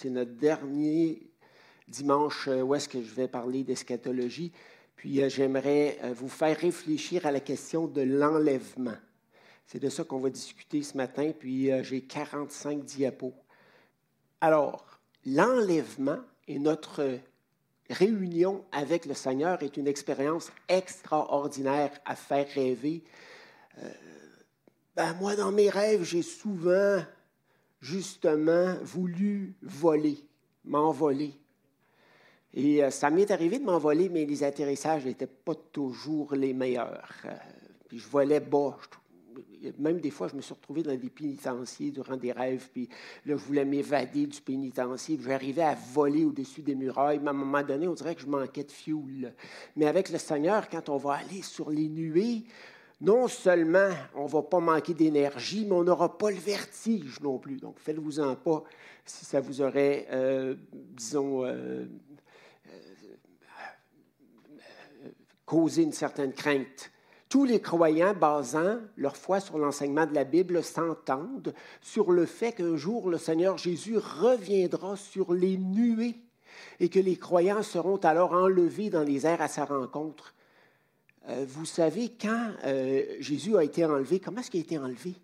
C'est notre dernier dimanche où est-ce que je vais parler d'eschatologie. Puis j'aimerais vous faire réfléchir à la question de l'enlèvement. C'est de ça qu'on va discuter ce matin, puis j'ai 45 diapos. Alors, l'enlèvement est notre réunion avec le Seigneur est une expérience extraordinaire à faire rêver. Euh, ben, moi, dans mes rêves, j'ai souvent, justement, voulu voler, m'envoler. Et euh, ça m'est arrivé de m'envoler, mais les atterrissages n'étaient pas toujours les meilleurs. Euh, puis je volais bas, même des fois, je me suis retrouvé dans des pénitenciers durant des rêves, puis là, je voulais m'évader du pénitencier, j'arrivais à voler au-dessus des murailles, mais à un moment donné, on dirait que je manquais de fuel. Mais avec le Seigneur, quand on va aller sur les nuées, non seulement on ne va pas manquer d'énergie, mais on n'aura pas le vertige non plus. Donc, faites-vous-en pas si ça vous aurait, euh, disons, euh, euh, causé une certaine crainte. Tous les croyants basant leur foi sur l'enseignement de la Bible s'entendent sur le fait qu'un jour le Seigneur Jésus reviendra sur les nuées et que les croyants seront alors enlevés dans les airs à sa rencontre. Euh, vous savez, quand euh, Jésus a été enlevé, comment est-ce qu'il a été enlevé?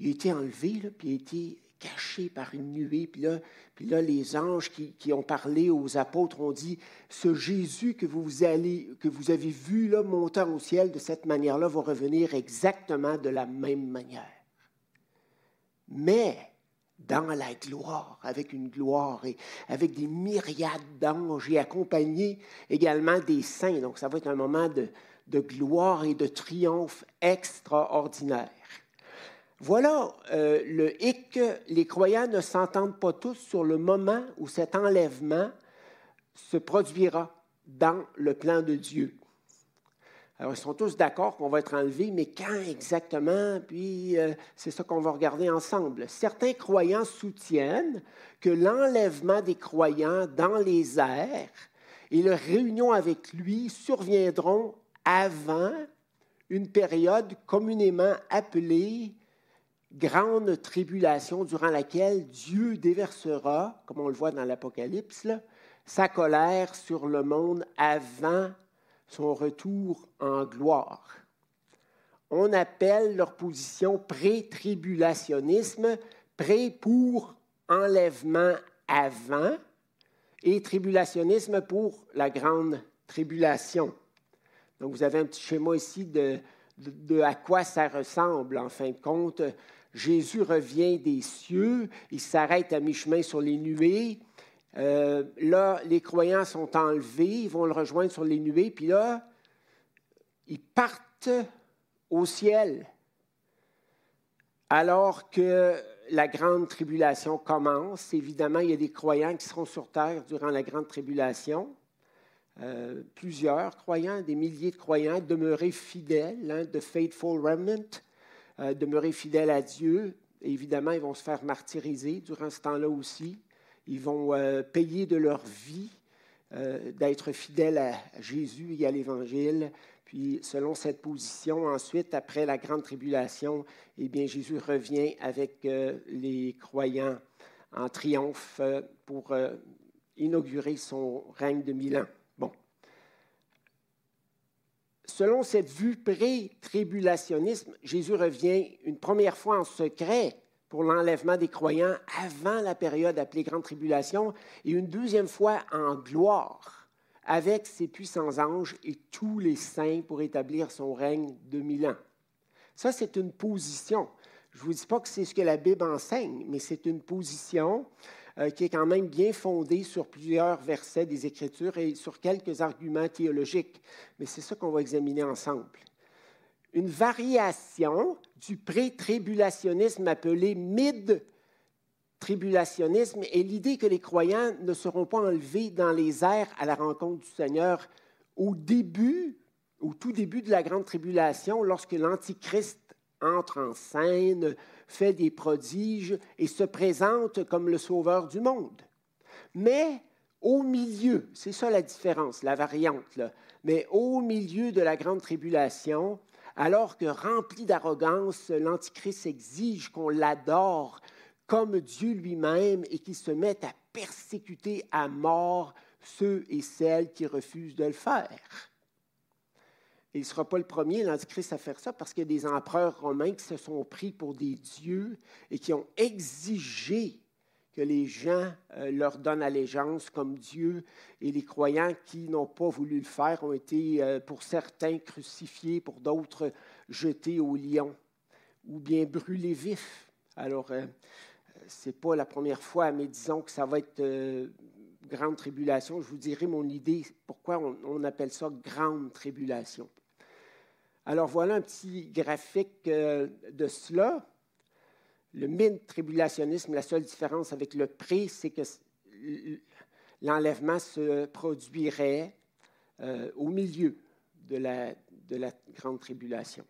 Il a été enlevé, puis il a été caché par une nuée. Puis là, puis là les anges qui, ont parlé aux apôtres ont dit, ce Jésus que vous, allez, que vous avez vu là, montant au ciel de cette manière-là va revenir exactement de la même manière. Mais dans la gloire, avec une gloire et avec des myriades d'anges et accompagné également des saints. Donc ça va être un moment de, de gloire et de triomphe extraordinaire. Voilà euh, le hic. Les croyants ne s'entendent pas tous sur le moment où cet enlèvement se produira dans le plan de Dieu. Alors, ils sont tous d'accord qu'on va être enlevé, mais quand exactement? Puis, euh, c'est ça qu'on va regarder ensemble. Certains croyants soutiennent que l'enlèvement des croyants dans les airs et leur réunion avec lui surviendront avant une période communément appelée grande tribulation durant laquelle Dieu déversera, comme on le voit dans l'Apocalypse, sa colère sur le monde avant son retour en gloire. On appelle leur position pré-tribulationnisme, pré pour enlèvement avant et tribulationnisme pour la grande tribulation. Donc vous avez un petit schéma ici de, de à quoi ça ressemble en fin de compte. Jésus revient des cieux, il s'arrête à mi-chemin sur les nuées. Euh, là, les croyants sont enlevés, ils vont le rejoindre sur les nuées, puis là, ils partent au ciel. Alors que la grande tribulation commence, évidemment, il y a des croyants qui seront sur terre durant la grande tribulation. Euh, plusieurs croyants, des milliers de croyants, demeurés fidèles, hein, de faithful remnant. Euh, demeurer fidèles à Dieu. évidemment, ils vont se faire martyriser durant ce temps-là aussi. Ils vont euh, payer de leur vie euh, d'être fidèles à Jésus et à l'Évangile. Puis, selon cette position, ensuite, après la grande tribulation, eh bien, Jésus revient avec les croyants en triomphe pour inaugurer son règne de mille ans. selon cette vue pré-tribulationnisme, Jésus revient une première fois en secret pour l'enlèvement des croyants avant la période appelée Grande Tribulation et une deuxième fois en gloire avec ses puissants anges et tous les saints pour établir son règne de mille ans. Ça, c'est une position. Je ne vous dis pas que c'est ce que la Bible enseigne, mais c'est une position euh, qui est quand même bien fondé sur plusieurs versets des Écritures et sur quelques arguments théologiques. Mais c'est ça qu'on va examiner ensemble. Une variation du pré-tribulationnisme appelé mid-tribulationnisme est l'idée que les croyants ne seront pas enlevés dans les airs à la rencontre du Seigneur au début, au tout début de la grande tribulation, lorsque l'Antichrist entre en scène, fait des prodiges et se présente comme le sauveur du monde. Mais au milieu, c'est ça la différence, la variante, mais au milieu de la grande tribulation, alors que rempli d'arrogance, l'Antichrist exige qu'on l'adore comme Dieu lui-même et qui se mettent à persécuter à mort ceux et celles qui refusent de le faire. il ne sera pas le premier, l'Antichrist, à faire ça, parce qu'il y a des empereurs romains qui se sont pris pour des dieux et qui ont exigé que les gens euh, leur donnent allégeance comme Dieu. Et les croyants qui n'ont pas voulu le faire ont été, euh, pour certains, crucifiés, pour d'autres, jetés au lion ou bien brûlés vifs. Alors, euh, ce n'est pas la première fois, mais disons que ça va être grande tribulation. Je vous dirai mon idée, pourquoi on, appelle ça grande tribulation. Alors voilà un petit graphique de cela. Le mythe tribulationnisme, la seule différence avec le pré, c'est que l'enlèvement se produirait euh, au milieu de la, de la grande tribulation.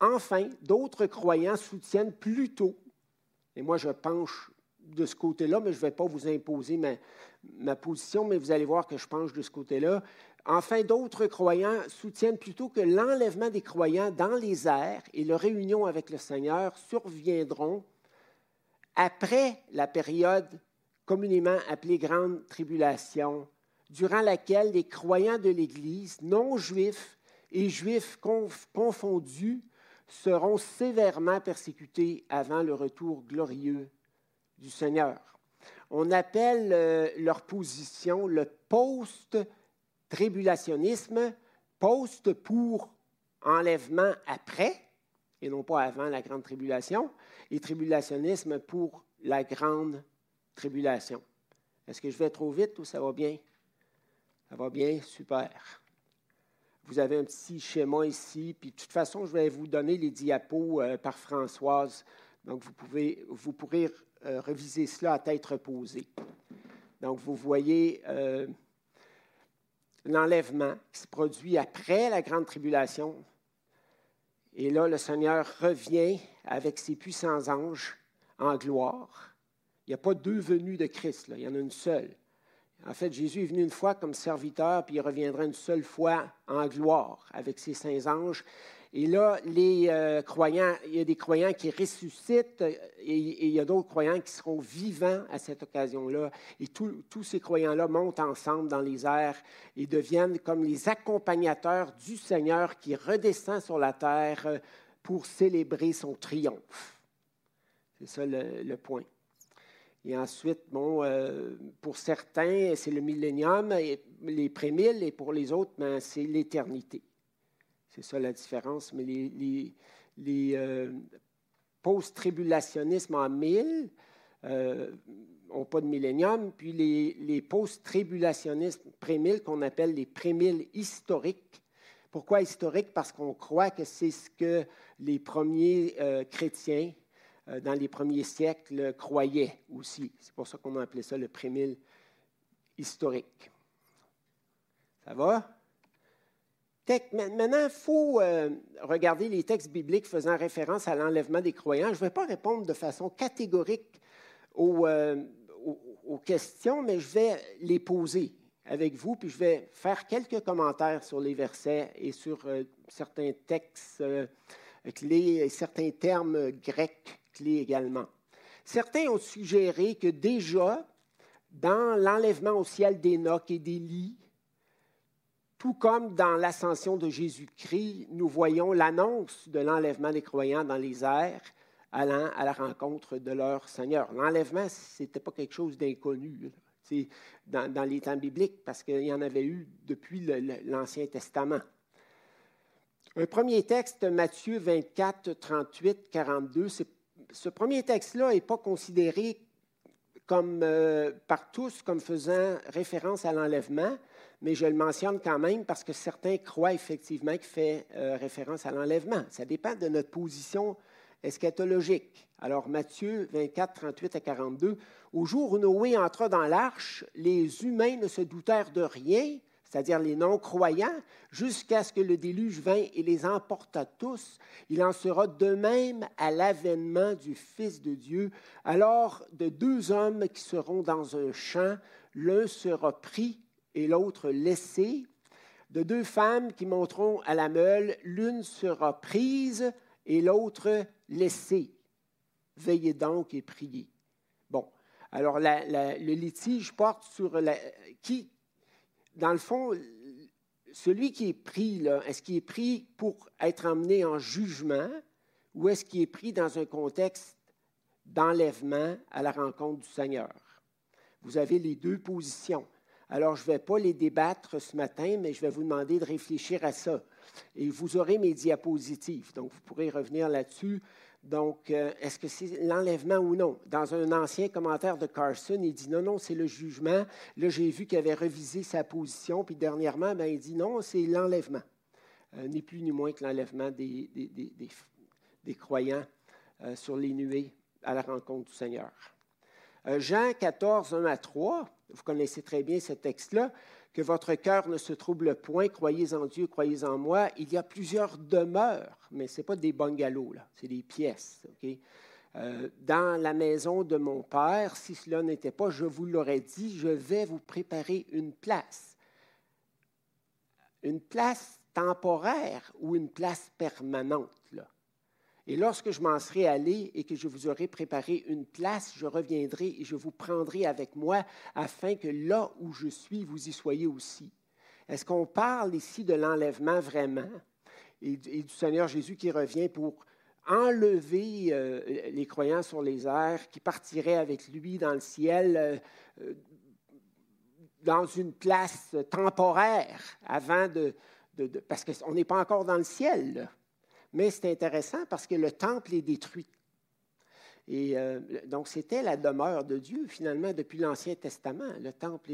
Enfin, d'autres croyants soutiennent plutôt, et moi je penche de ce côté-là, mais je ne vais pas vous imposer ma, ma, position, mais vous allez voir que je penche de ce côté-là. Enfin, d'autres croyants soutiennent plutôt que l'enlèvement des croyants dans les airs et leur réunion avec le Seigneur surviendront après la période communément appelée Grande Tribulation, durant laquelle les croyants de l'Église, non juifs et juifs confondus, seront sévèrement persécutés avant le retour glorieux du Seigneur. On appelle euh, leur position le post tribulationnisme, post pour enlèvement après, et non pas avant la grande tribulation, et tribulationnisme pour la grande tribulation. Est-ce que je vais trop vite ou ça va bien? Ça va bien, super. Vous avez un petit schéma ici, puis de toute façon, je vais vous donner les diapos euh, par Françoise. Donc, vous, pouvez, vous pourrez euh, reviser cela à tête reposée. Donc, vous voyez euh, l'enlèvement qui se produit après la grande tribulation. Et là, le Seigneur revient avec ses puissants anges en gloire. Il n'y a pas deux venues de Christ, il y en a une seule. En fait, Jésus est venu une fois comme serviteur, puis il reviendra une seule fois en gloire avec ses saints anges. Et là, les euh, croyants, il y a des croyants qui ressuscitent et, il y a d'autres croyants qui seront vivants à cette occasion-là. Et tous ces croyants-là montent ensemble dans les airs et deviennent comme les accompagnateurs du Seigneur qui redescend sur la terre euh, pour célébrer son triomphe. C'est ça le, point. Et ensuite, bon, euh, pour certains, c'est le millénium, les prémilles, et pour les autres, ben, c'est l'éternité. C'est ça la différence. Mais les, euh, post-tribulationnismes en mille n'ont euh, pas de millénium, puis les, post-tribulationnistes pré-mille, qu'on appelle les pré-mille historiques. Pourquoi historiques? Parce qu'on croit que c'est ce que les premiers euh, chrétiens, dans les premiers siècles, croyaient aussi. C'est pour ça qu'on a appelé ça le pré-mille historique. Ça va? Maintenant, il faut euh, regarder les textes bibliques faisant référence à l'enlèvement des croyants. Je ne vais pas répondre de façon catégorique euh, aux, questions, mais je vais les poser avec vous, puis je vais faire quelques commentaires sur les versets et sur euh, certains textes clés et certains termes grecs clés également. Certains ont suggéré que déjà, dans l'enlèvement au ciel d'Énoch et d'Élie, tout comme dans l'ascension de Jésus-Christ, nous voyons l'annonce de l'enlèvement des croyants dans les airs allant à la rencontre de leur Seigneur. L'enlèvement, ce n'était pas quelque chose d'inconnu dans, les temps bibliques parce qu'il y en avait eu depuis l'Ancien Testament. Un premier texte, Matthieu 24, 38, 42, ce premier texte-là n'est pas considéré comme, euh, par tous comme faisant référence à l'enlèvement, mais je le mentionne quand même parce que certains croient effectivement qu'il fait euh, référence à l'enlèvement. Ça dépend de notre position eschatologique. Alors, Matthieu 24, 38 à 42, Au jour où Noé entra dans l'arche, les humains ne se doutèrent de rien, c'est-à-dire les non-croyants, jusqu'à ce que le déluge vint et les emporta tous. Il en sera de même à l'avènement du Fils de Dieu. Alors, de deux hommes qui seront dans un champ, l'un sera pris et l'autre laissée. De deux femmes qui monteront à la meule, l'une sera prise et l'autre laissée. Veillez donc et priez. Bon, alors le litige porte sur qui, dans le fond, celui qui est pris, est-ce qu'il est pris pour être emmené en jugement ou est-ce qu'il est pris dans un contexte d'enlèvement à la rencontre du Seigneur? Vous avez les deux positions. Alors, je ne vais pas les débattre ce matin, mais je vais vous demander de réfléchir à ça. Et vous aurez mes diapositives, donc vous pourrez revenir là-dessus. Donc, euh, est-ce que c'est l'enlèvement ou non? Dans un ancien commentaire de Carson, il dit non, non, c'est le jugement. Là, j'ai vu qu'il avait revisé sa position, puis dernièrement, ben, il dit non, c'est l'enlèvement. Euh, ni plus ni moins que l'enlèvement des, des, croyants euh, sur les nuées à la rencontre du Seigneur. Jean 14, 1 à 3, vous connaissez très bien ce texte-là, que votre cœur ne se trouble point, croyez en Dieu, croyez en moi. Il y a plusieurs demeures, mais ce n'est pas des bungalows, c'est des pièces. Euh, dans la maison de mon Père, si cela n'était pas, je vous l'aurais dit, je vais vous préparer une place. Une place temporaire ou une place permanente? Et lorsque je m'en serai allé et que je vous aurai préparé une place, je reviendrai et je vous prendrai avec moi afin que là où je suis, vous y soyez aussi. Est-ce qu'on parle ici de l'enlèvement vraiment et, du Seigneur Jésus qui revient pour enlever euh, les croyants sur les airs, qui partiraient avec lui dans le ciel, euh, euh, dans une place temporaire, avant de parce qu'on n'est pas encore dans le ciel. Là? Mais c'est intéressant parce que le temple est détruit. Et euh, donc, c'était la demeure de Dieu, finalement, depuis l'Ancien Testament. Le temple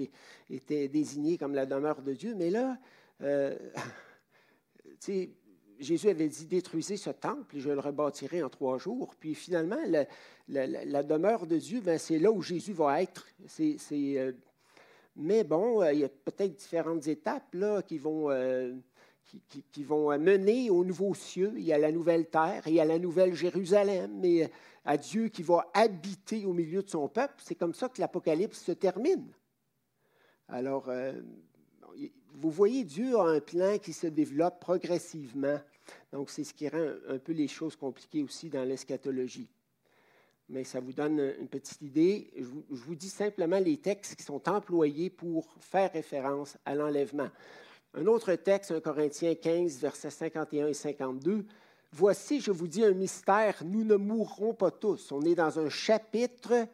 était désigné comme la demeure de Dieu. Mais là, euh, Jésus avait dit détruisez ce temple et je le rebâtirai en trois jours. Puis finalement, la, demeure de Dieu, ben, c'est là où Jésus va être. Euh, mais bon, il y a peut-être différentes étapes là, qui vont qui, vont mener aux nouveaux cieux et à la nouvelle terre et à la nouvelle Jérusalem et à Dieu qui va habiter au milieu de son peuple. C'est comme ça que l'Apocalypse se termine. Alors, euh, vous voyez, Dieu a un plan qui se développe progressivement. Donc, c'est ce qui rend un peu les choses compliquées aussi dans l'eschatologie. Mais ça vous donne une petite idée. Je vous, je vous dis simplement les textes qui sont employés pour faire référence à l'enlèvement. Un autre texte, 1 Corinthiens 15, versets 51 et 52. Voici, je vous dis un mystère, nous ne mourrons pas tous. On est dans un chapitre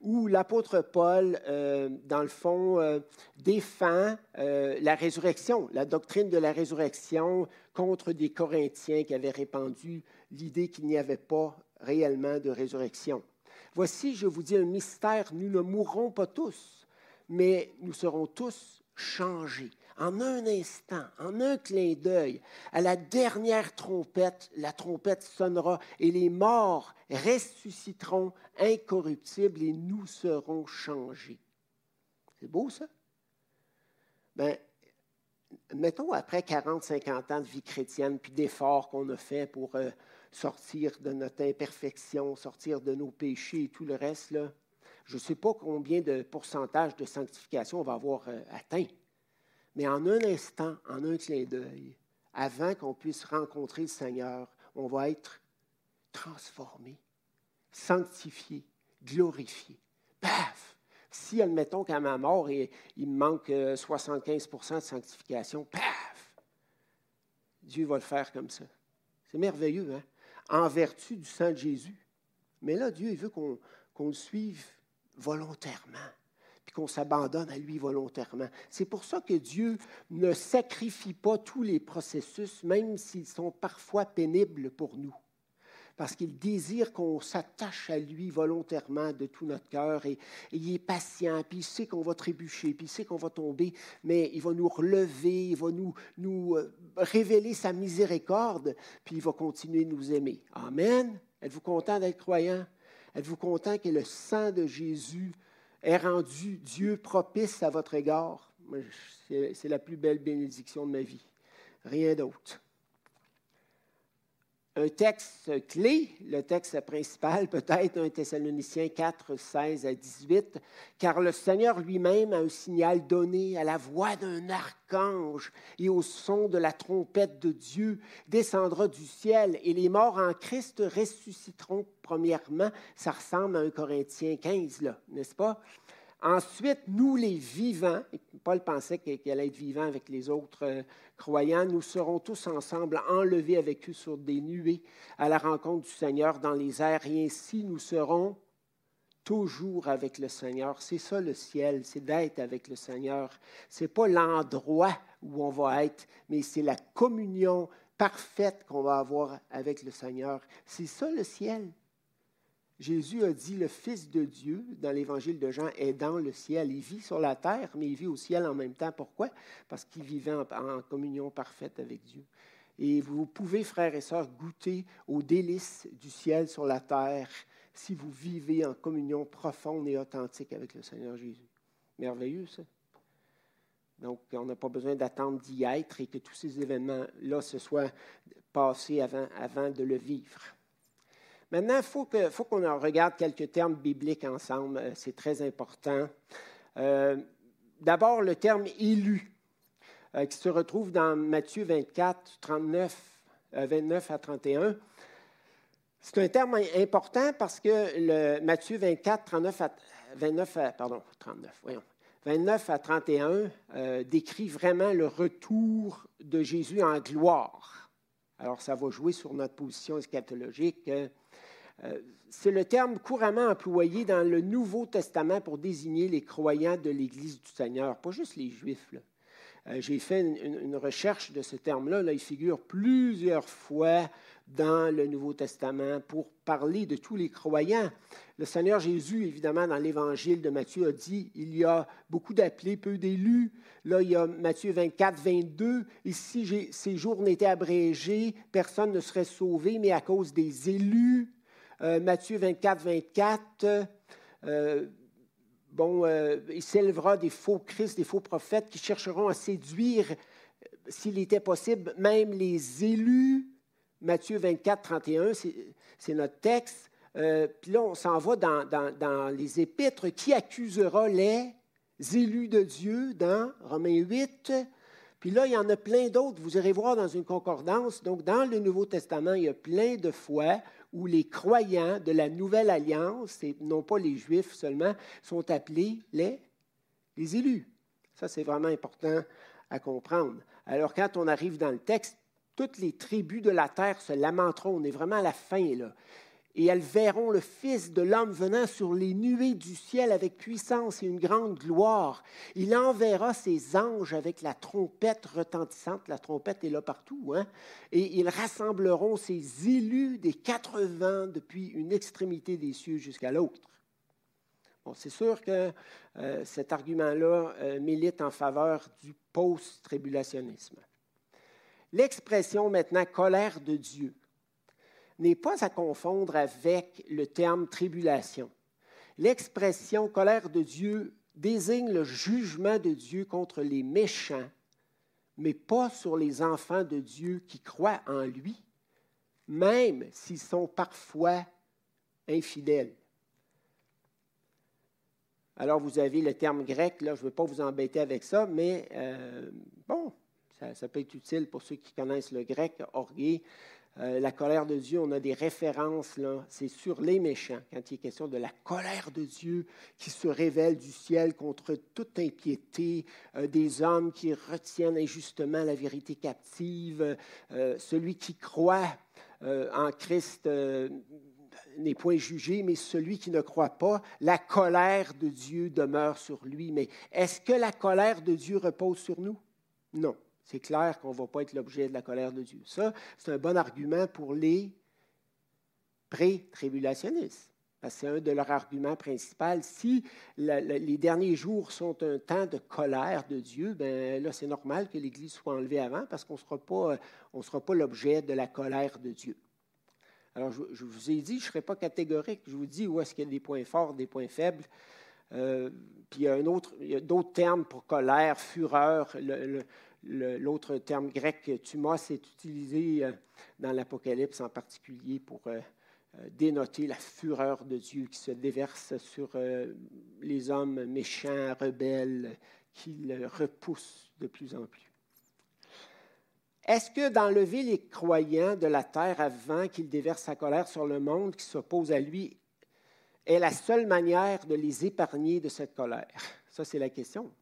où l'apôtre Paul, euh, dans le fond, euh, défend euh, la résurrection, la doctrine de la résurrection contre des Corinthiens qui avaient répandu l'idée qu'il n'y avait pas réellement de résurrection. Voici, je vous dis un mystère, nous ne mourrons pas tous, mais nous serons tous changés en un instant, en un clin d'œil, à la dernière trompette, la trompette sonnera et les morts ressusciteront incorruptibles et nous serons changés. C'est beau ça? Ben, mettons après 40, 50 ans de vie chrétienne, puis d'efforts qu'on a fait pour euh, sortir de notre imperfection, sortir de nos péchés et tout le reste, je ne sais pas combien de pourcentage de sanctification on va avoir euh, atteint. Mais en un instant, en un clin d'œil, avant qu'on puisse rencontrer le Seigneur, on va être transformé, sanctifié, glorifié. Paf! Si, admettons qu'à ma mort, il, me manque 75% euh, de sanctification, paf! Dieu va le faire comme ça. C'est merveilleux, hein? En vertu du sang de Jésus. Mais là, Dieu, il veut qu'on le suive volontairement puis qu'on s'abandonne à lui volontairement. C'est pour ça que Dieu ne sacrifie pas tous les processus, même s'ils sont parfois pénibles pour nous. Parce qu'il désire qu'on s'attache à lui volontairement de tout notre cœur et, il est patient, puis il sait qu'on va trébucher, puis il sait qu'on va tomber, mais il va nous relever, il va nous, nous euh, révéler sa miséricorde, puis il va continuer de nous aimer. Amen. Êtes-vous content d'être croyant? Êtes-vous content que le sang de Jésus est rendu Dieu propice à votre égard, c'est la plus belle bénédiction de ma vie. Rien d'autre. Un texte clé, le texte principal peut-être, un Thessaloniciens 4, 16 à 18, car le Seigneur lui-même a un signal donné à la voix d'un archange et au son de la trompette de Dieu descendra du ciel et les morts en Christ ressusciteront premièrement. Ça ressemble à un Corinthiens 15, là, n'est-ce pas? Ensuite, nous les vivants, Paul pensait qu'il allait être vivant avec les autres euh, croyants, nous serons tous ensemble enlevés avec eux sur des nuées à la rencontre du Seigneur dans les airs, et ainsi nous serons toujours avec le Seigneur. C'est ça le ciel, c'est d'être avec le Seigneur. Ce n'est pas l'endroit où on va être, mais c'est la communion parfaite qu'on va avoir avec le Seigneur. C'est ça le ciel. Jésus a dit, le Fils de Dieu, dans l'évangile de Jean, est dans le ciel. Il vit sur la terre, mais il vit au ciel en même temps. Pourquoi? Parce qu'il vivait en, communion parfaite avec Dieu. Et vous pouvez, frères et sœurs, goûter aux délices du ciel sur la terre si vous vivez en communion profonde et authentique avec le Seigneur Jésus. Merveilleux, ça. Donc, on n'a pas besoin d'attendre d'y être et que tous ces événements-là se soient passés avant, avant de le vivre. Maintenant, il faut, qu'on regarde quelques termes bibliques ensemble. Euh, c'est très important. Euh, d'abord, le terme élu, euh, qui se retrouve dans Matthieu 24, 39, 29 à 31. C'est un terme important parce que Matthieu 24, 39 à, 29 pardon, 39, voyons, 29 à 31 décrit vraiment le retour de Jésus en gloire. Alors, ça va jouer sur notre position eschatologique. Euh, c'est le terme couramment employé dans le Nouveau Testament pour désigner les croyants de l'Église du Seigneur, pas juste les Juifs. Euh, j'ai fait une, recherche de ce terme-là. Là, il figure plusieurs fois dans le Nouveau Testament pour parler de tous les croyants. Le Seigneur Jésus, évidemment, dans l'Évangile de Matthieu, a dit il y a beaucoup d'appelés, peu d'élus. Là, il y a Matthieu 24, 22. Ici, ces jours n'étaient abrégés, personne ne serait sauvé, mais à cause des élus. Euh, Matthieu 24, 24, euh, bon, euh, il s'élèvera des faux Christ, des faux prophètes qui chercheront à séduire, s'il était possible, même les élus. Matthieu 24, 31, c'est notre texte. puis là, on s'en va dans, les épîtres. Qui accusera les élus de Dieu dans Romains 8? Puis là, il y en a plein d'autres. Vous irez voir dans une concordance. Donc, dans le Nouveau Testament, il y a plein de fois où les croyants de la Nouvelle Alliance, et non pas les Juifs seulement, sont appelés les élus. Ça, c'est vraiment important à comprendre. Alors, quand on arrive dans le texte, toutes les tribus de la terre se lamenteront. On est vraiment à la fin, là et elles verront le Fils de l'homme venant sur les nuées du ciel avec puissance et une grande gloire. Il enverra ses anges avec la trompette retentissante. La trompette est là partout. Hein? Et ils rassembleront ses élus des quatre vents depuis une extrémité des cieux jusqu'à l'autre. Bon, c'est sûr que euh, cet argument-là euh, milite en faveur du post-tribulationnisme. L'expression maintenant colère de Dieu n'est pas à confondre avec le terme tribulation. L'expression colère de Dieu désigne le jugement de Dieu contre les méchants, mais pas sur les enfants de Dieu qui croient en lui, même s'ils sont parfois infidèles. Alors, vous avez le terme grec, là, je ne veux pas vous embêter avec ça, mais euh, bon, ça, peut être utile pour ceux qui connaissent le grec, orgué. Euh, la colère de Dieu, on a des références, là, c'est sur les méchants, quand il est question de la colère de Dieu qui se révèle du ciel contre toute impiété, euh, des hommes qui retiennent injustement la vérité captive, euh, celui qui croit en Christ n'est point jugé, mais celui qui ne croit pas, la colère de Dieu demeure sur lui. Mais est-ce que la colère de Dieu repose sur nous? Non. C'est clair qu'on ne va pas être l'objet de la colère de Dieu. Ça, c'est un bon argument pour les pré-tribulationnistes. Parce que c'est un de leurs arguments principaux. Si les derniers jours sont un temps de colère de Dieu, ben là, c'est normal que l'Église soit enlevée avant parce qu'on ne sera pas l'objet de la colère de Dieu. Alors, je, vous ai dit, je ne serai pas catégorique. Je vous dis où est-ce qu'il y a des points forts, des points faibles. Euh, puis il y a, a d'autres termes pour colère, fureur. L'autre terme grec, tumos, est utilisé euh, dans l'Apocalypse en particulier pour euh, euh, dénoter la fureur de Dieu qui se déverse sur les hommes méchants, rebelles, qui le repoussent de plus en plus. Est-ce que d'enlever les croyants de la terre avant qu'il déverse sa colère sur le monde qui s'oppose à lui est la seule manière de les épargner de cette colère? Ça, c'est la question.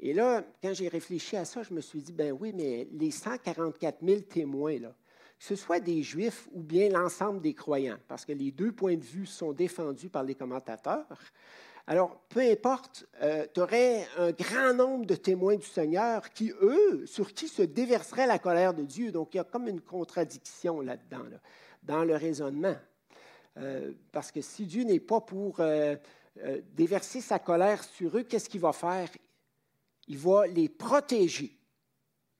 Et là, quand j'ai réfléchi à ça, je me suis dit, ben oui, mais les 144 000 témoins, là, que ce soit des Juifs ou bien l'ensemble des croyants, parce que les deux points de vue sont défendus par les commentateurs, alors, peu importe, euh, tu aurais un grand nombre de témoins du Seigneur qui, eux, sur qui se déverserait la colère de Dieu. Donc, il y a comme une contradiction là-dedans, dans le raisonnement. Euh, parce que si Dieu n'est pas pour euh, déverser sa colère sur eux, qu'est-ce qu'il va faire? Il va les protéger.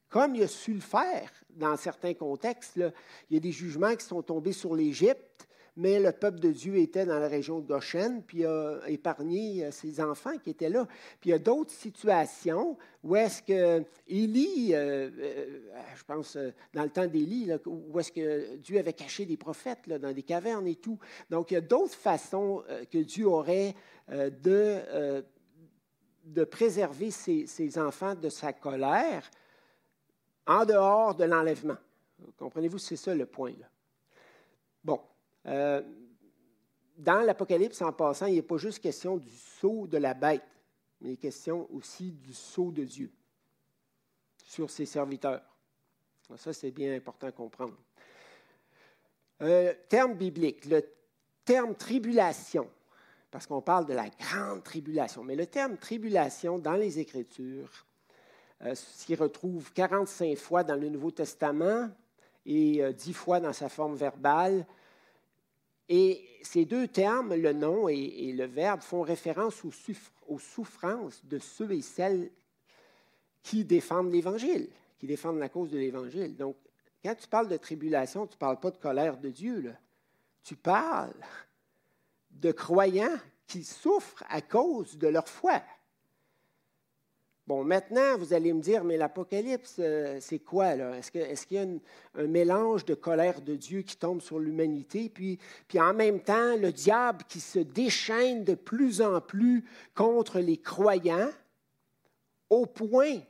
Comme il a su le faire dans certains contextes, il y a des jugements qui sont tombés sur l'Égypte, mais le peuple de Dieu était dans la région de Goshen, puis a épargné euh, ses enfants qui étaient là. Puis il y a d'autres situations où est-ce que Élie, euh, euh, je pense dans le temps d'Élie, où est-ce que Dieu avait caché des prophètes dans des cavernes et tout. Donc il y a d'autres façons que Dieu aurait de de préserver ses, enfants de sa colère en dehors de l'enlèvement. Comprenez-vous, c'est ça le point. Bon. Euh, dans l'Apocalypse, en passant, il n'est pas juste question du sceau de la bête, mais il est question aussi du sceau de Dieu sur ses serviteurs. Ça, c'est bien important à comprendre. Euh, terme biblique, le terme tribulation parce qu'on parle de la grande tribulation. Mais le terme tribulation dans les Écritures euh, s'y retrouve 45 fois dans le Nouveau Testament et 10 euh, fois dans sa forme verbale. Et ces deux termes, le nom et, le verbe, font référence aux, souffrances de ceux et celles qui défendent l'Évangile, qui défendent la cause de l'Évangile. Donc, quand tu parles de tribulation, tu ne parles pas de colère de Dieu. Tu parles de croyants qui souffrent à cause de leur foi. Bon, maintenant, vous allez me dire, mais l'Apocalypse, euh, c'est quoi, là? Est-ce, qu'il y a un mélange de colère de Dieu qui tombe sur l'humanité, puis, puis en même temps, le diable qui se déchaîne de plus en plus contre les croyants, au point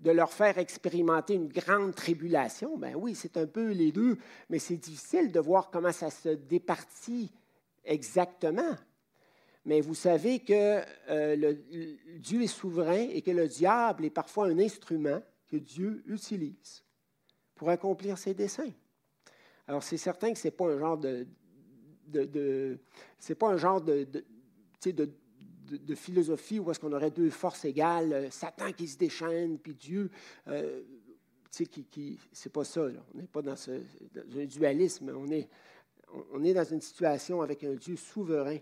de leur faire expérimenter une grande tribulation? Ben oui, c'est un peu les deux, mais c'est difficile de voir comment ça se départit exactement. Mais vous savez que euh, Dieu est souverain et que le diable est parfois un instrument que Dieu utilise pour accomplir ses desseins. Alors, c'est certain que ce n'est pas un genre de, c'est pas un genre de, philosophie où est-ce qu'on aurait deux forces égales, euh, Satan qui se déchaîne, puis Dieu, euh, c'est pas ça. On n'est pas dans, dans, un dualisme. On est, on est dans une situation avec un Dieu souverain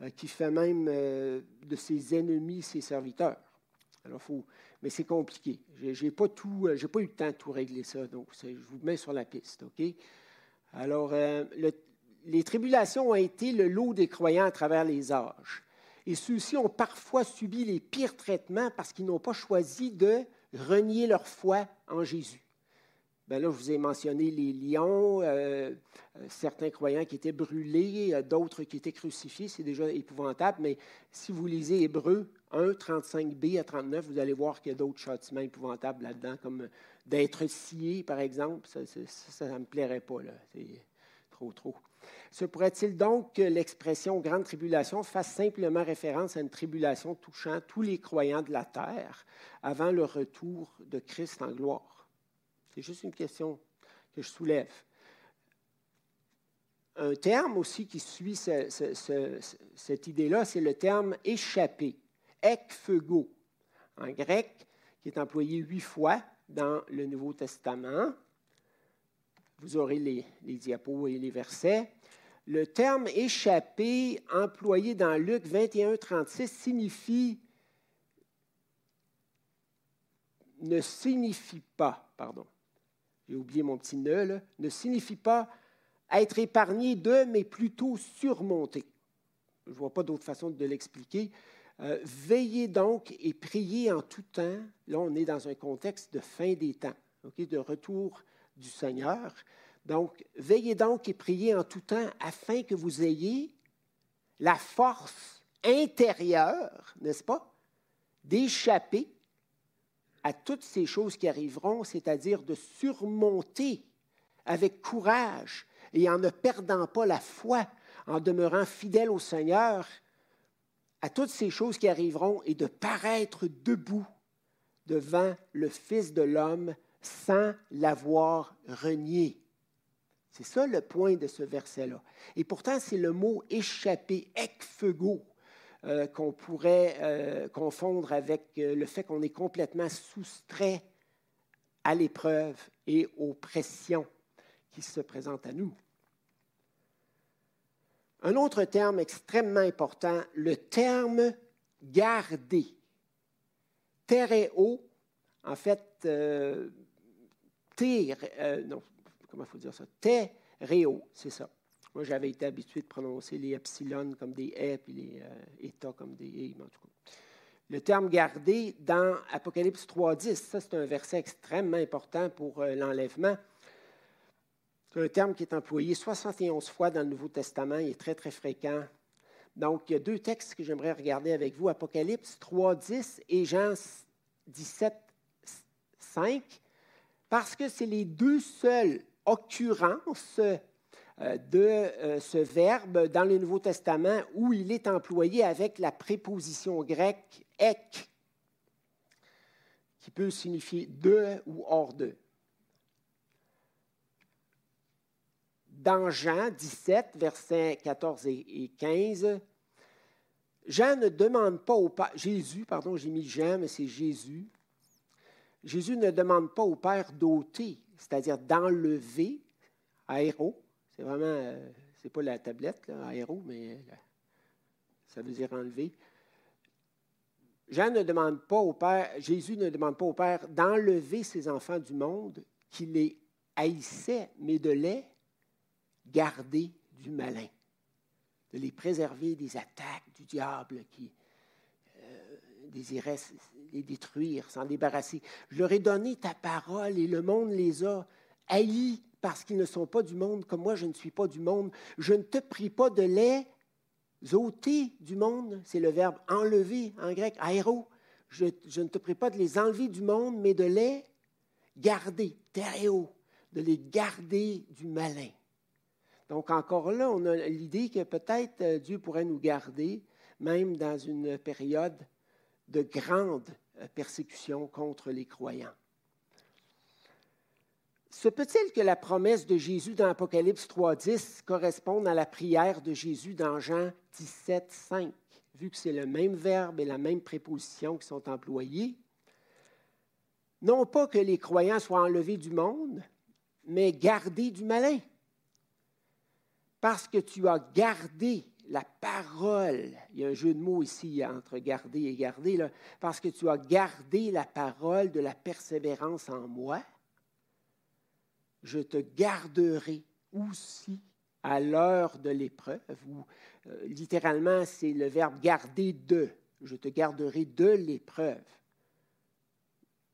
euh, qui fait même euh, de ses ennemis ses serviteurs. Alors, faut, mais c'est compliqué. Je n'ai pas, euh, pas eu le temps de tout régler ça, donc je vous mets sur la piste. OK? Alors, les tribulations ont été le lot des croyants à travers les âges. Et ceux-ci ont parfois subi les pires traitements parce qu'ils n'ont pas choisi de renier leur foi en Jésus. Bien là, je vous ai mentionné les lions, euh, euh, certains croyants qui étaient brûlés, euh, d'autres qui étaient crucifiés. C'est déjà épouvantable, mais si vous lisez Hébreu 1, 35b à 39, vous allez voir qu'il y a d'autres châtiments épouvantables là-dedans, comme d'être scié, par exemple. Ça ne me plairait pas, là. C'est trop, trop. Se pourrait-il donc que l'expression grande tribulation fasse simplement référence à une tribulation touchant tous les croyants de la terre avant le retour de Christ en gloire? C'est juste une question que je soulève. Un terme aussi qui suit cette idée-là, c'est le terme échappé, ekphego, en grec, qui est employé huit fois dans le Nouveau Testament. Vous aurez les, diapos et les versets. Le terme échappé, employé dans Luc 21, 36, signifie ne signifie pas, pardon, j'ai oublié mon petit nœud, ne signifie pas être épargné de, mais plutôt surmonté. Je ne vois pas d'autre façon de l'expliquer. Euh, veillez donc et priez en tout temps. Là, on est dans un contexte de fin des temps, de retour du Seigneur. Donc, veillez donc et priez en tout temps afin que vous ayez la force intérieure, n'est-ce pas, d'échapper à toutes ces choses qui arriveront, c'est-à-dire de surmonter avec courage et en ne perdant pas la foi, en demeurant fidèle au Seigneur, à toutes ces choses qui arriveront et de paraître debout devant le Fils de l'homme sans l'avoir renié. C'est ça le point de ce verset-là. Et pourtant, c'est le mot échapper, ekphego, euh, qu'on pourrait euh, confondre avec euh, le fait qu'on est complètement soustrait à l'épreuve et aux pressions qui se présentent à nous. Un autre terme extrêmement important, le terme garder. Tereo, en fait, euh, non, comment faut dire ça? Tereo, c'est ça. Moi, j'avais été habitué de prononcer les epsilon comme des e, puis les euh, états comme des e, en tout cas. Le terme garder dans Apocalypse 3.10, ça c'est un verset extrêmement important pour euh, l'enlèvement. C'est un terme qui est employé 71 fois dans le Nouveau Testament. Il est très, très fréquent. Donc, il y a deux textes que j'aimerais regarder avec vous, Apocalypse 3.10 et Jean 17, 5, parce que c'est les deux seules occurrences de euh, ce verbe dans le Nouveau Testament où il est employé avec la préposition grecque ek, qui peut signifier de ou hors de. Dans Jean 17, versets 14 et 15, Jean ne demande pas au Père, Jésus, pardon, j'ai mis Jean, mais c'est Jésus. Jésus ne demande pas au Père d'ôter, c'est-à-dire d'enlever, aéro, c'est vraiment, euh, c'est pas la tablette, là, aéro, mais euh, ça veut dire enlever. Ne demande pas au Père, Jésus ne demande pas au Père d'enlever ses enfants du monde qui les haïssait, mais de les garder du malin, de les préserver des attaques du diable qui euh, désirait les détruire, s'en débarrasser. Je leur ai donné ta parole et le monde les a haïs parce qu'ils ne sont pas du monde, comme moi je ne suis pas du monde. Je ne te prie pas de les ôter du monde, c'est le verbe enlever en grec, aéro. Je, ne te prie pas de les enlever du monde, mais de les garder, tereo, de les garder du malin. Donc encore là, on a l'idée que peut-être euh, Dieu pourrait nous garder, même dans une période de grande euh, persécution contre les croyants. Se peut-il que la promesse de Jésus dans Apocalypse 3.10 corresponde à la prière de Jésus dans Jean 17.5, vu que c'est le même verbe et la même préposition qui sont employés? Non pas que les croyants soient enlevés du monde, mais gardés du malin. Parce que tu as gardé la parole, il y a un jeu de mots ici entre garder et garder, là, parce que tu as gardé la parole de la persévérance en moi, je te garderai aussi à l'heure de l'épreuve, ou euh, littéralement, c'est le verbe garder de. Je te garderai de l'épreuve.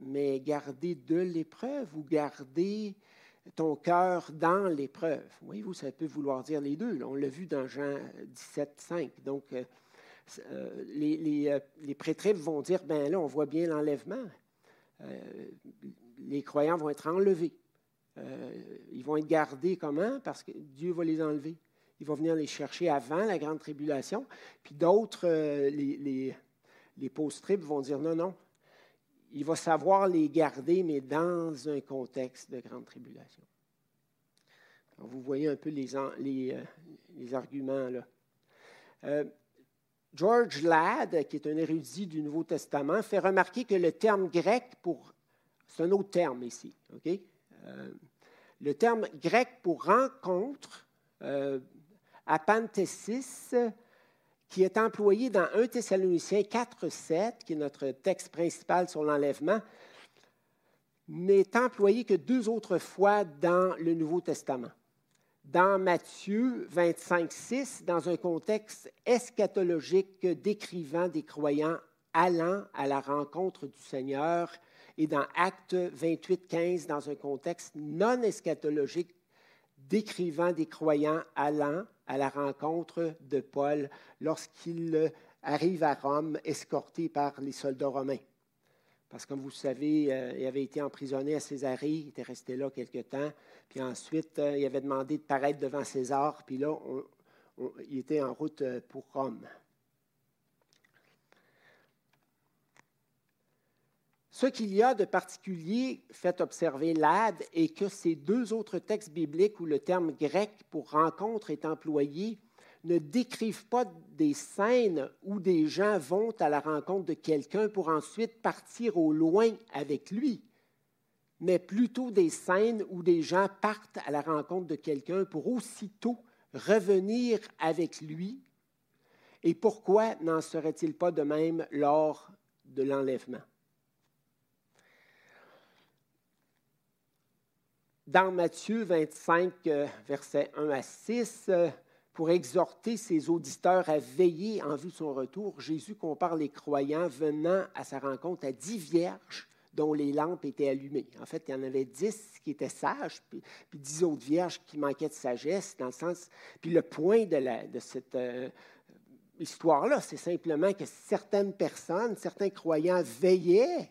Mais garder de l'épreuve ou garder ton cœur dans l'épreuve? Voyez-vous, ça peut vouloir dire les deux. On l'a vu dans Jean 17, 5. Donc, euh, euh, les, prêtres vont dire, ben là, on voit bien l'enlèvement. les croyants vont être enlevés. Euh, ils vont être gardés comment? Parce que Dieu va les enlever. Il va venir les chercher avant la grande tribulation. Puis d'autres, euh, les, post-tribes vont dire non, non. Il va savoir les garder, mais dans un contexte de grande tribulation. vous voyez un peu les, euh, arguments là. George Ladd, qui est un érudit du Nouveau Testament, fait remarquer que le terme grec pour. C'est un autre terme ici. OK? Le terme grec pour rencontre, euh, qui est employé dans 1 Thessaloniciens 4, 7, qui est notre texte principal sur l'enlèvement, n'est employé que deux autres fois dans le Nouveau Testament. dans Matthieu 25, 6, dans un contexte eschatologique décrivant des croyants allant à la rencontre du Seigneur, et dans Acte 28, 15, dans un contexte non eschatologique décrivant des croyants allant à la rencontre de Paul lorsqu'il arrive à Rome escorté par les soldats romains. Parce que, comme vous le savez, euh, il avait été emprisonné à Césarée, il était resté là quelque temps, puis ensuite, euh, il avait demandé de paraître devant César, puis là, il était en route euh, pour Rome. Ce qu'il y a de particulier, fait observer l'AD, est que ces deux autres textes bibliques où le terme grec pour rencontre est employé ne décrivent pas des scènes où des gens vont à la rencontre de quelqu'un pour ensuite partir au loin avec lui, mais plutôt des scènes où des gens partent à la rencontre de quelqu'un pour aussitôt revenir avec lui. Et pourquoi n'en serait-il pas de même lors de l'enlèvement? Dans Matthieu 25, euh, versets 1 à 6, pour exhorter ses auditeurs à veiller en vue de son retour, Jésus compare les croyants venant à sa rencontre à dix vierges dont les lampes étaient allumées. En fait, il y en avait dix qui étaient sages, puis, dix autres vierges qui manquaient de sagesse, dans le sens. Puis le point de, de cette euh, histoire-là, c'est simplement que certaines personnes, certains croyants veillaient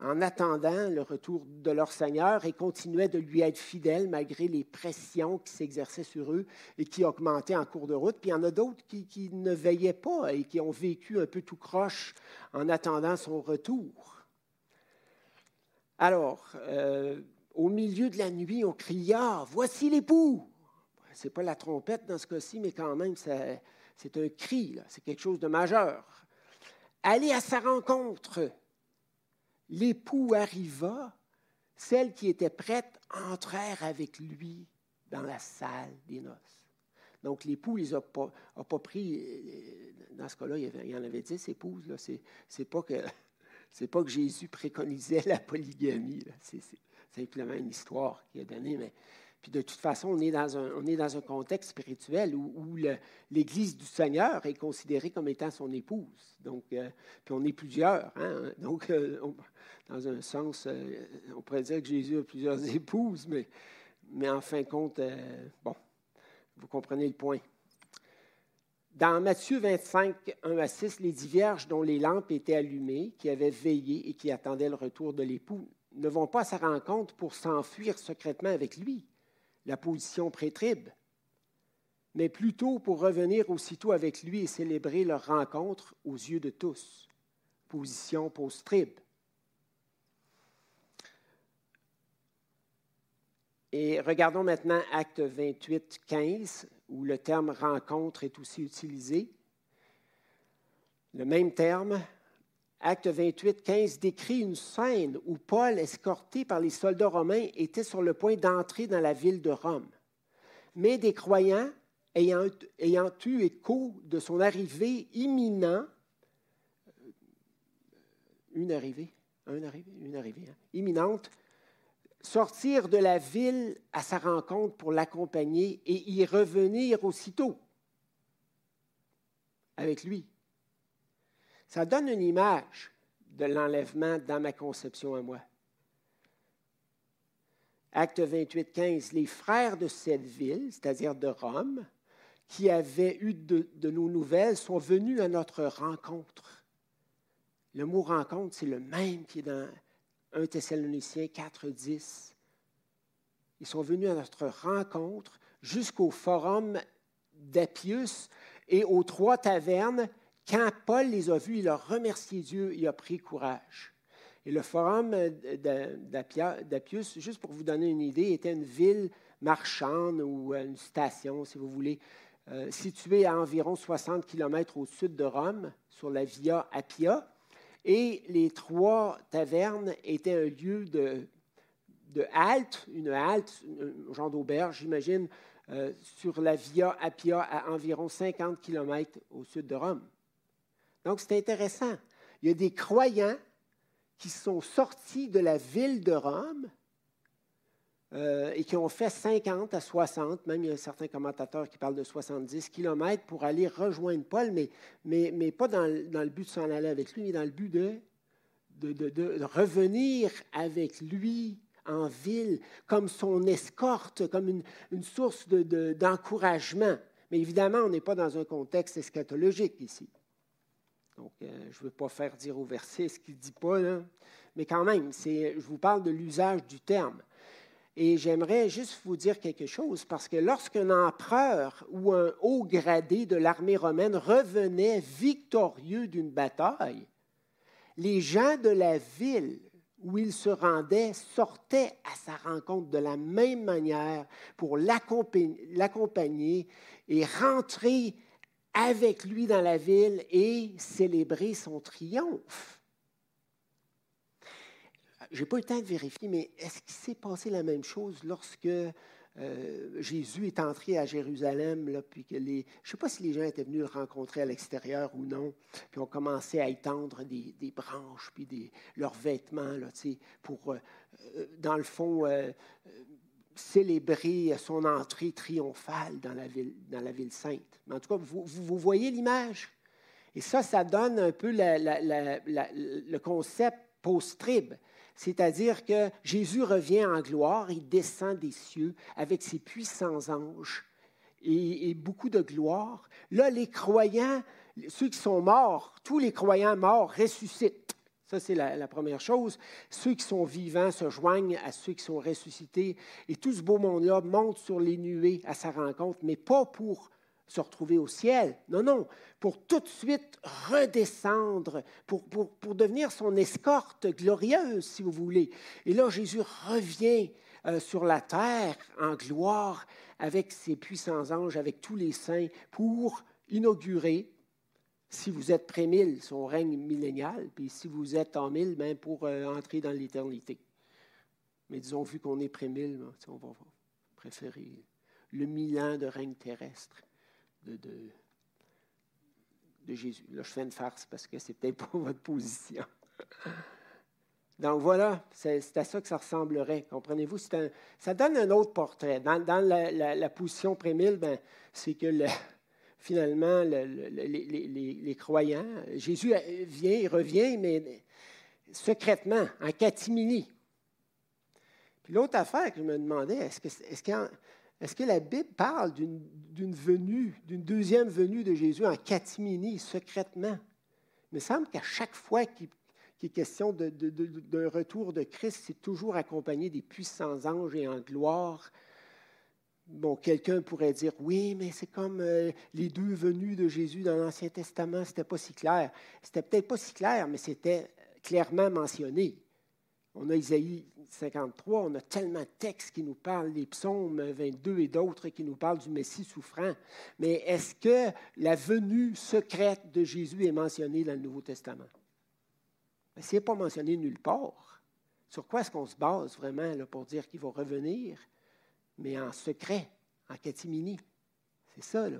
en attendant le retour de leur Seigneur et continuaient de lui être fidèles malgré les pressions qui s'exerçaient sur eux et qui augmentaient en cours de route. Puis il y en a d'autres qui, ne veillaient pas et qui ont vécu un peu tout croche en attendant son retour. Alors, euh, au milieu de la nuit, on cria Voici l'époux Ce n'est pas la trompette dans ce cas-ci, mais quand même, c'est un cri, c'est quelque chose de majeur. Allez à sa rencontre l'époux arriva, celles qui étaient prêtes entrèrent avec lui dans la salle des noces. Donc, l'époux les a pas, pris. Euh, dans ce cas-là, il, y en avait dix épouses. Ce n'est pas, que, Jésus préconisait la polygamie. C'est simplement une histoire qu'il a donnée. Mais puis de toute façon, on est dans un, contexte spirituel où, l'Église du Seigneur est considérée comme étant son épouse. Donc, euh, puis on est plusieurs. Hein? Donc, euh, dans un sens, euh, on pourrait dire que Jésus a plusieurs épouses, mais, mais en fin de compte, bon, vous comprenez le point. Dans Matthieu 25, 1 à 6, les dix vierges dont les lampes étaient allumées, qui avaient veillé et qui attendaient le retour de l'époux, ne vont pas à sa rencontre pour s'enfuir secrètement avec lui la position pré-trib, mais plutôt pour revenir aussitôt avec lui et célébrer leur rencontre aux yeux de tous. Position post-trib. Et regardons maintenant Acte 28, 15, où le terme rencontre est aussi utilisé. Le même terme, Acte 28, 15 décrit une scène où Paul, escorté par les soldats romains, était sur le point d'entrer dans la ville de Rome. Mais des croyants, ayant, ayant eu écho de son arrivée imminente, une arrivée, hein, imminente, sortirent de la ville à sa rencontre pour l'accompagner et y revenir aussitôt avec lui. Ça donne une image de l'enlèvement dans ma conception à moi. Acte 28, 15. Les frères de cette ville, c'est-à-dire de Rome, qui avaient eu de, nos nouvelles, sont venus à notre rencontre. Le mot rencontre, c'est le même qui est dans 1 Thessaloniciens 4, 10. Ils sont venus à notre rencontre jusqu'au forum d'Apius et aux trois tavernes quand Paul les a vus, il a remercié Dieu, il a pris courage. Et le forum d'Apius, juste pour vous donner une idée, était une ville marchande ou une station, si vous voulez, euh, située à environ 60 km au sud de Rome, sur la Via Appia. Et les trois tavernes étaient un lieu de, de halte, une halte, un genre d'auberge, j'imagine, euh, sur la Via Appia à environ 50 km au sud de Rome. Donc, c'est intéressant. Il y a des croyants qui sont sortis de la ville de Rome euh, et qui ont fait 50 à 60, même il y a certains commentateurs qui parlent de 70 kilomètres pour aller rejoindre Paul, mais, mais, mais pas dans, dans, le but de s'en aller avec lui, mais dans le but de, de, de, revenir avec lui en ville comme son escorte, comme une, une source d'encouragement. mais évidemment, on n'est pas dans un contexte eschatologique ici. Donc, euh, je ne veux pas faire dire au verset ce qu'il ne dit pas, mais quand même, je vous parle de l'usage du terme. Et j'aimerais juste vous dire quelque chose, parce que lorsqu'un empereur ou un haut gradé de l'armée romaine revenait victorieux d'une bataille, les gens de la ville où il se rendait sortaient à sa rencontre de la même manière pour l'accompagner et rentrer avec lui dans la ville et célébrer son triomphe. Je n'ai pas eu le temps de vérifier, mais est-ce qu'il s'est passé la même chose lorsque euh, Jésus est entré à Jérusalem, là, puis que les, je ne sais pas si les gens étaient venus le rencontrer à l'extérieur ou non, puis ont commencé à étendre des, des branches, puis des, leurs vêtements, là, pour, euh, euh, dans le fond, célébrer son entrée triomphale dans la ville, sainte. Mais en tout cas, vous, voyez l'image? Et ça, ça donne un peu le concept post-trib. C'est-à-dire que Jésus revient en gloire, il descend des cieux avec ses puissants anges et, beaucoup de gloire. Là, les croyants, ceux qui sont morts, tous les croyants morts ressuscitent. Ça, c'est la, première chose. Ceux qui sont vivants se joignent à ceux qui sont ressuscités. Et tout ce beau monde-là monte sur les nuées à sa rencontre, mais pas pour se retrouver au ciel. Non, non, pour tout de suite redescendre, pour, pour, pour devenir son escorte glorieuse, si vous voulez. Et là, Jésus revient euh, sur la terre en gloire avec ses puissants anges, avec tous les saints, pour inaugurer, si vous êtes pré-mille, son règne millénial, puis si vous êtes en mille, ben pour euh, entrer dans l'éternité. Mais disons, vu qu'on est pré-mille, on va préférer le mille ans de règne terrestre de, de, Jésus. Là, je fais une farce parce que c'est peut-être pas votre position. Donc voilà, c'est à ça que ça ressemblerait. Comprenez-vous? ça donne un autre portrait. Dans, la, position prémile, ben, c'est que finalement, les, croyants, Jésus vient, il revient, mais secrètement, en catimini. Puis l'autre affaire que je me demandais, est-ce que la Bible parle d'une venue, d'une deuxième venue de Jésus en catimini, secrètement? Il me semble qu'à chaque fois qu'il est question d'un retour de Christ, c'est toujours accompagné des puissants anges et en gloire. Bon, quelqu'un pourrait dire, oui, mais c'est comme euh, les deux venues de Jésus dans l'Ancien Testament, c'était pas si clair. C'était peut-être pas si clair, mais c'était clairement mentionné. On a Isaïe 53, on a tellement de textes qui nous parlent, les psaumes 22 et d'autres qui nous parlent du Messie souffrant. Mais est-ce que la venue secrète de Jésus est mentionnée dans le Nouveau Testament? Ben, Ce n'est pas mentionné nulle part. Sur quoi est-ce qu'on se base vraiment là, pour dire qu'il va revenir, mais en secret, en catimini? C'est ça, là.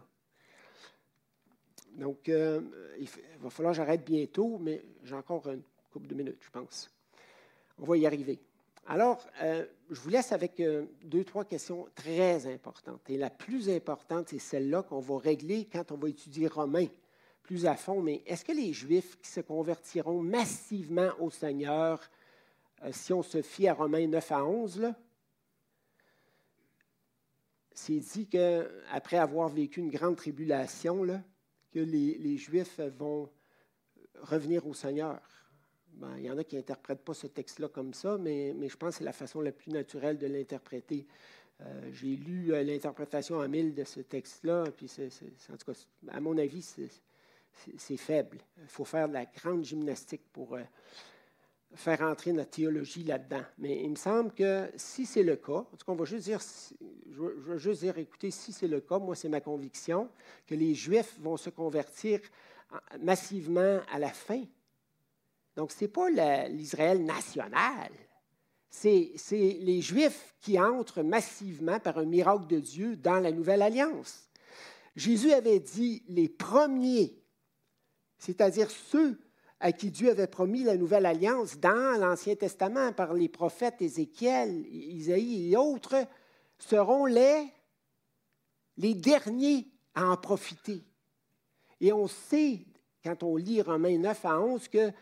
Donc, euh, il va falloir que j'arrête bientôt, mais j'ai encore une couple de minutes, je pense. On va y arriver. Alors, euh, je vous laisse avec euh, deux, trois questions très importantes. Et la plus importante, c'est celle-là qu'on va régler quand on va étudier Romain plus à fond. Mais est-ce que les Juifs qui se convertiront massivement au Seigneur, si on se fie à Romains 9 à 11, c'est dit qu'après avoir vécu une grande tribulation, que les Juifs vont revenir au Seigneur. Ben, il y en a qui n'interprètent pas ce texte-là comme ça, mais, mais, je pense que c'est la façon la plus naturelle de l'interpréter. Euh, j'ai lu euh, l'interprétation en mille de ce texte-là, puis en tout cas, à mon avis, c'est faible. Il faut faire de la grande gymnastique pour euh, faire entrer notre théologie là-dedans. Mais il me semble que si c'est le cas, en tout cas, on va juste dire, je veux juste dire, écoutez, si c'est le cas, moi, c'est ma conviction, que les Juifs vont se convertir massivement à la fin donc, ce n'est pas l'Israël national. C'est les Juifs qui entrent massivement par un miracle de Dieu dans la nouvelle alliance. Jésus avait dit les premiers, c'est-à-dire ceux à qui Dieu avait promis la nouvelle alliance dans l'Ancien Testament par les prophètes Ézéchiel, Isaïe et autres, seront les, les derniers à en profiter. Et on sait, quand on lit Romains 9 à 11, que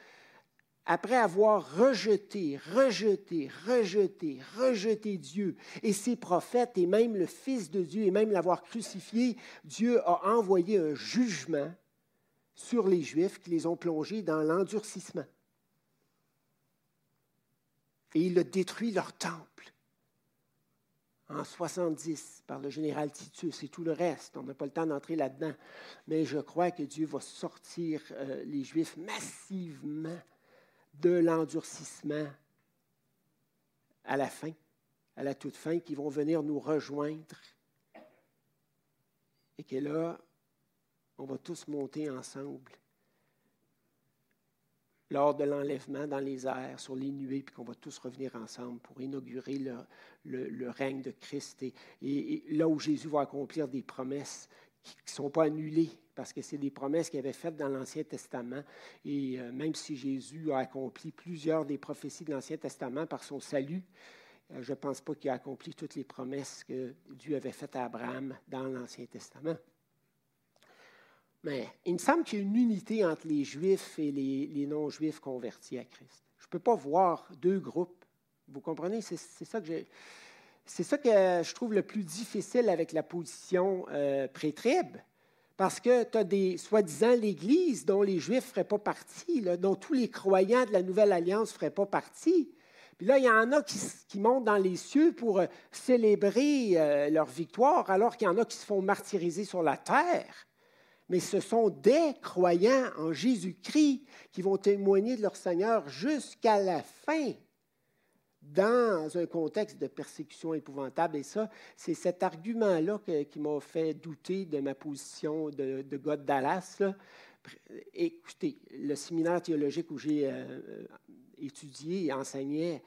après avoir rejeté, rejeté, rejeté, rejeté Dieu et ses prophètes et même le Fils de Dieu et même l'avoir crucifié, Dieu a envoyé un jugement sur les Juifs qui les ont plongés dans l'endurcissement. Et il a détruit leur temple en 70 par le général Titus et tout le reste. On n'a pas le temps d'entrer là-dedans. Mais je crois que Dieu va sortir euh, les Juifs massivement de l'endurcissement à la fin, à la toute fin, qui vont venir nous rejoindre. Et que là, on va tous monter ensemble lors de l'enlèvement dans les airs, sur les nuées, puis qu'on va tous revenir ensemble pour inaugurer le, règne de Christ. Et, là où Jésus va accomplir des promesses qui ne sont pas annulées, parce que c'est des promesses qu'il avait faites dans l'Ancien Testament. Et euh, même si Jésus a accompli plusieurs des prophéties de l'Ancien Testament par son salut, euh, je ne pense pas qu'il a accompli toutes les promesses que Dieu avait faites à Abraham dans l'Ancien Testament. Mais il me semble qu'il y a une unité entre les Juifs et les, non-Juifs convertis à Christ. Je ne peux pas voir deux groupes. Vous comprenez? C'est ça que C'est ça que je trouve le plus difficile avec la position euh, pré-trib. Parce que tu as des, soi-disant, l'Église dont les Juifs ne feraient pas partie, dont tous les croyants de la Nouvelle Alliance ne feraient pas partie. Puis là, il y en a qui, montent dans les cieux pour euh, célébrer euh, leur victoire, alors qu'il y en a qui se font martyriser sur la terre mais ce sont des croyants en Jésus-Christ qui vont témoigner de leur Seigneur jusqu'à la fin dans un contexte de persécution épouvantable. Et ça, c'est cet argument-là qui m'a fait douter de ma position de, de de Dallas. Écoutez, le séminaire théologique où j'ai euh, étudié et enseigné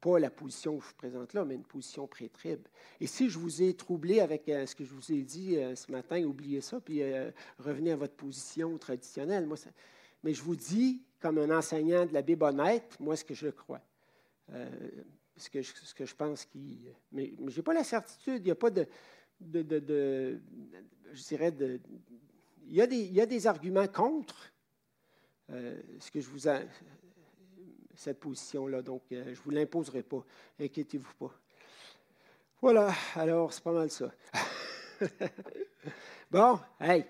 pas la position que je vous présente là, mais une position pré-trib. Et si je vous ai troublé avec euh, ce que je vous ai dit euh, ce matin, oubliez ça, puis euh, revenez à votre position traditionnelle. Moi, mais je vous dis, comme un enseignant de la Bible moi, ce que je crois. ce, que je, pense qui. Mais, je n'ai pas la certitude, il n'y a pas de, Je dirais de. Il y a des arguments contre ce que je vous ai cette position-là. Donc, euh, je ne vous l'imposerai pas. Inquiétez-vous pas. Voilà, alors c'est pas mal ça. bon, hey,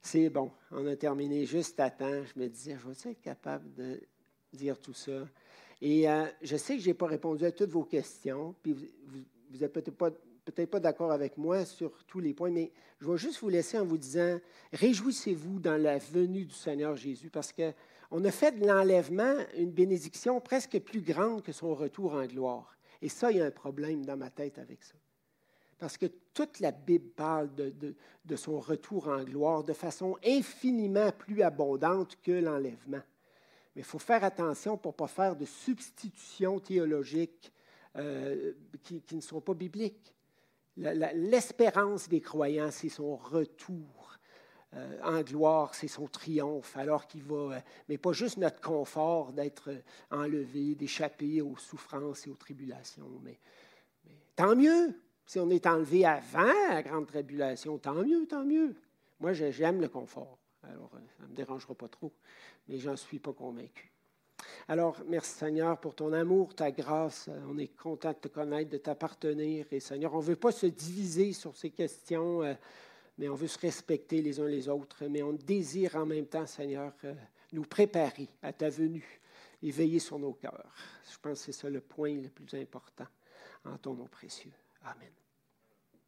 c'est bon. On a terminé juste à temps. Je me disais, je vais être capable de dire tout ça? Et euh, je sais que je n'ai pas répondu à toutes vos questions, puis vous n'êtes peut-être pas, pas d'accord avec moi sur tous les points, mais je vais juste vous laisser en vous disant, réjouissez-vous dans la venue du Seigneur Jésus, parce que on a fait de l'enlèvement une bénédiction presque plus grande que son retour en gloire. Et ça, il y a un problème dans ma tête avec ça. Parce que toute la Bible parle de, son retour en gloire de façon infiniment plus abondante que l'enlèvement. Mais il faut faire attention pour ne pas faire de substitutions théologiques euh, qui, qui, ne sont pas bibliques. L'espérance des croyants, c'est son retour euh, en gloire, c'est son triomphe, alors qu'il va, euh, mais pas juste notre confort d'être euh, enlevé, d'échapper aux souffrances et aux tribulations, mais, tant mieux. Si on est enlevé avant la grande tribulation, tant mieux, tant mieux. Moi, j'aime le confort, alors ça ne me dérangera pas trop, mais j'en suis pas convaincu. Alors, merci Seigneur pour ton amour, ta grâce. On est content de te connaître, de t'appartenir. Et Seigneur, on ne veut pas se diviser sur ces questions mais on veut se respecter les uns les autres, mais on désire en même temps, Seigneur, euh, nous préparer à ta venue et veiller sur nos cœurs. Je pense que c'est ça le point le plus important en ton nom précieux. Amen.